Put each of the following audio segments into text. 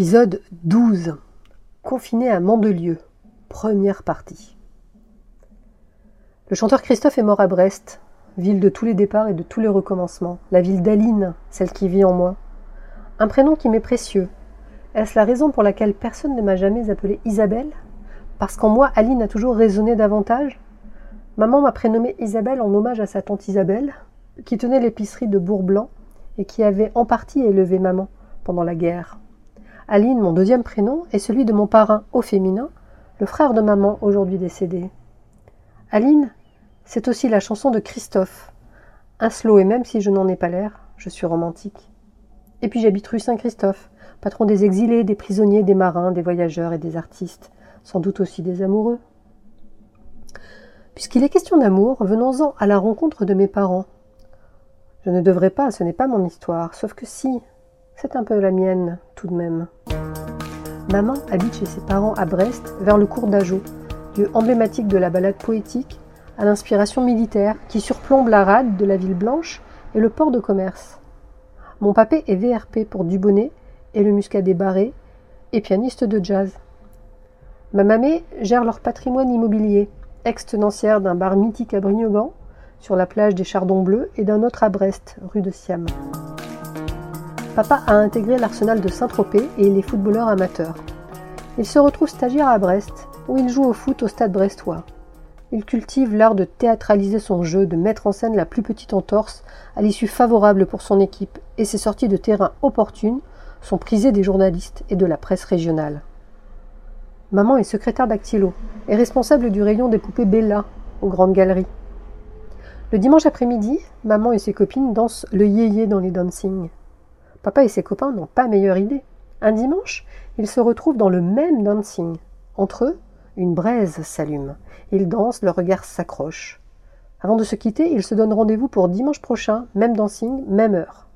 Épisode 12. Confiné à Mandelieu. Première partie. Le chanteur Christophe est mort à Brest, ville de tous les départs et de tous les recommencements, la ville d'Aline, celle qui vit en moi. Un prénom qui m'est précieux. Est-ce la raison pour laquelle personne ne m'a jamais appelée Isabelle? Parce qu'en moi, Aline a toujours résonné davantage? Maman m'a prénommée Isabelle en hommage à sa tante Isabelle, qui tenait l'épicerie de Bourg-Blanc et qui avait en partie élevé maman pendant la guerre. Aline, mon deuxième prénom, est celui de mon parrain au féminin, le frère de maman aujourd'hui décédé. Aline, c'est aussi la chanson de Christophe. Un slow et même si je n'en ai pas l'air, je suis romantique. Et puis j'habite rue Saint-Christophe, patron des exilés, des prisonniers, des marins, des voyageurs et des artistes, sans doute aussi des amoureux. Puisqu'il est question d'amour, venons-en à la rencontre de mes parents. Je ne devrais pas, ce n'est pas mon histoire, sauf que si, c'est un peu la mienne, tout de même. Maman habite chez ses parents à Brest, vers le cours d'Ajo, lieu emblématique de la balade poétique, à l'inspiration militaire, qui surplombe la rade de la ville blanche et le port de commerce. Mon papé est VRP pour Dubonnet et le Muscadet Barré, et pianiste de jazz. Ma mamée gère leur patrimoine immobilier, ex-tenancière d'un bar mythique à Brignogan, sur la plage des Chardons Bleus, et d'un autre à Brest, rue de Siam. Papa a intégré l'arsenal de Saint-Tropez et il est footballeur amateur. Il se retrouve stagiaire à Brest, où il joue au foot au stade brestois. Il cultive l'art de théâtraliser son jeu, de mettre en scène la plus petite entorse à l'issue favorable pour son équipe, et ses sorties de terrain opportunes sont prisées des journalistes et de la presse régionale. Maman est secrétaire dactylo et responsable du rayon des poupées Bella aux grandes galeries. Le dimanche après-midi, maman et ses copines dansent le yéyé dans les dancing. Papa et ses copains n'ont pas meilleure idée. Un dimanche, ils se retrouvent dans le même dancing. Entre eux, une braise s'allume. Ils dansent, leur regard s'accroche. Avant de se quitter, ils se donnent rendez-vous pour dimanche prochain, même dancing, même heure.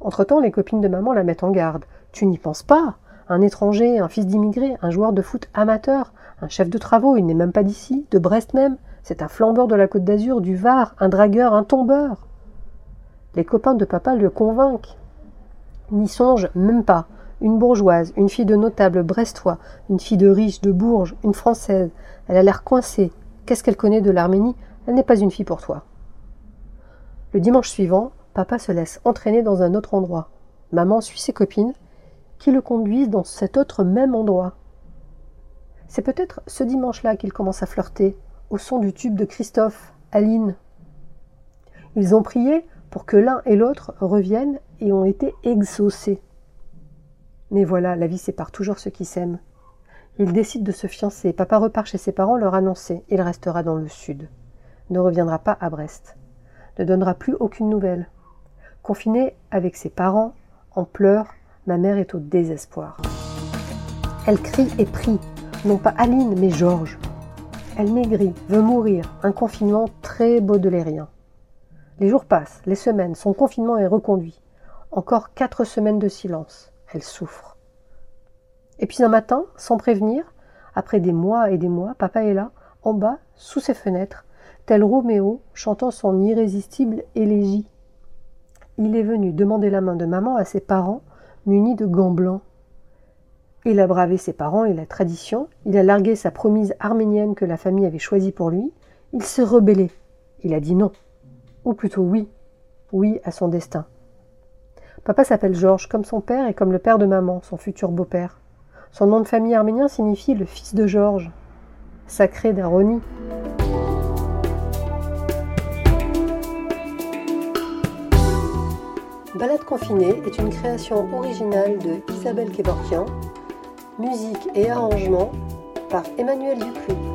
Entre-temps, les copines de maman la mettent en garde. Tu n'y penses pas? Un étranger, un fils d'immigré, un joueur de foot amateur, un chef de travaux, il n'est même pas d'ici, de Brest même. C'est un flambeur de la côte d'Azur, du Var, un dragueur, un tombeur. Les copains de papa le convainquent. N'y songe même pas. Une bourgeoise, une fille de notable brestois, une fille de riche, de Bourges, une française. Elle a l'air coincée. Qu'est-ce qu'elle connaît de l'Arménie? Elle n'est pas une fille pour toi. Le dimanche suivant, papa se laisse entraîner dans un autre endroit. Maman suit ses copines, qui le conduisent dans cet autre même endroit. C'est peut-être ce dimanche-là qu'il commence à flirter, au son du tube de Christophe, Aline. Ils ont prié pour que l'un et l'autre reviennent et ont été exaucés. Mais voilà, la vie sépare toujours ceux qui s'aiment. Ils décident de se fiancer. Papa repart chez ses parents leur annoncer. Il restera dans le sud. Ne reviendra pas à Brest. Ne donnera plus aucune nouvelle. Confiné avec ses parents, en pleurs, ma mère est au désespoir. Elle crie et prie, non pas Aline, mais Georges. Elle maigrit, veut mourir, un confinement très baudelairien. Les jours passent, les semaines, son confinement est reconduit. Encore quatre semaines de silence. Elle souffre. Et puis un matin, sans prévenir, après des mois et des mois, papa est là, en bas, sous ses fenêtres, tel Roméo, chantant son irrésistible élégie. Il est venu demander la main de maman à ses parents, munis de gants blancs. Il a bravé ses parents et la tradition, il a largué sa promise arménienne que la famille avait choisie pour lui, il s'est rebellé. Il a dit non. Ou plutôt oui, oui à son destin. Papa s'appelle Georges, comme son père et comme le père de maman, son futur beau-père. Son nom de famille arménien signifie le fils de Georges, sacré d'Aroni. Balade confinée est une création originale de Isabelle Kevorkian, musique et arrangement par Emmanuel Ducru.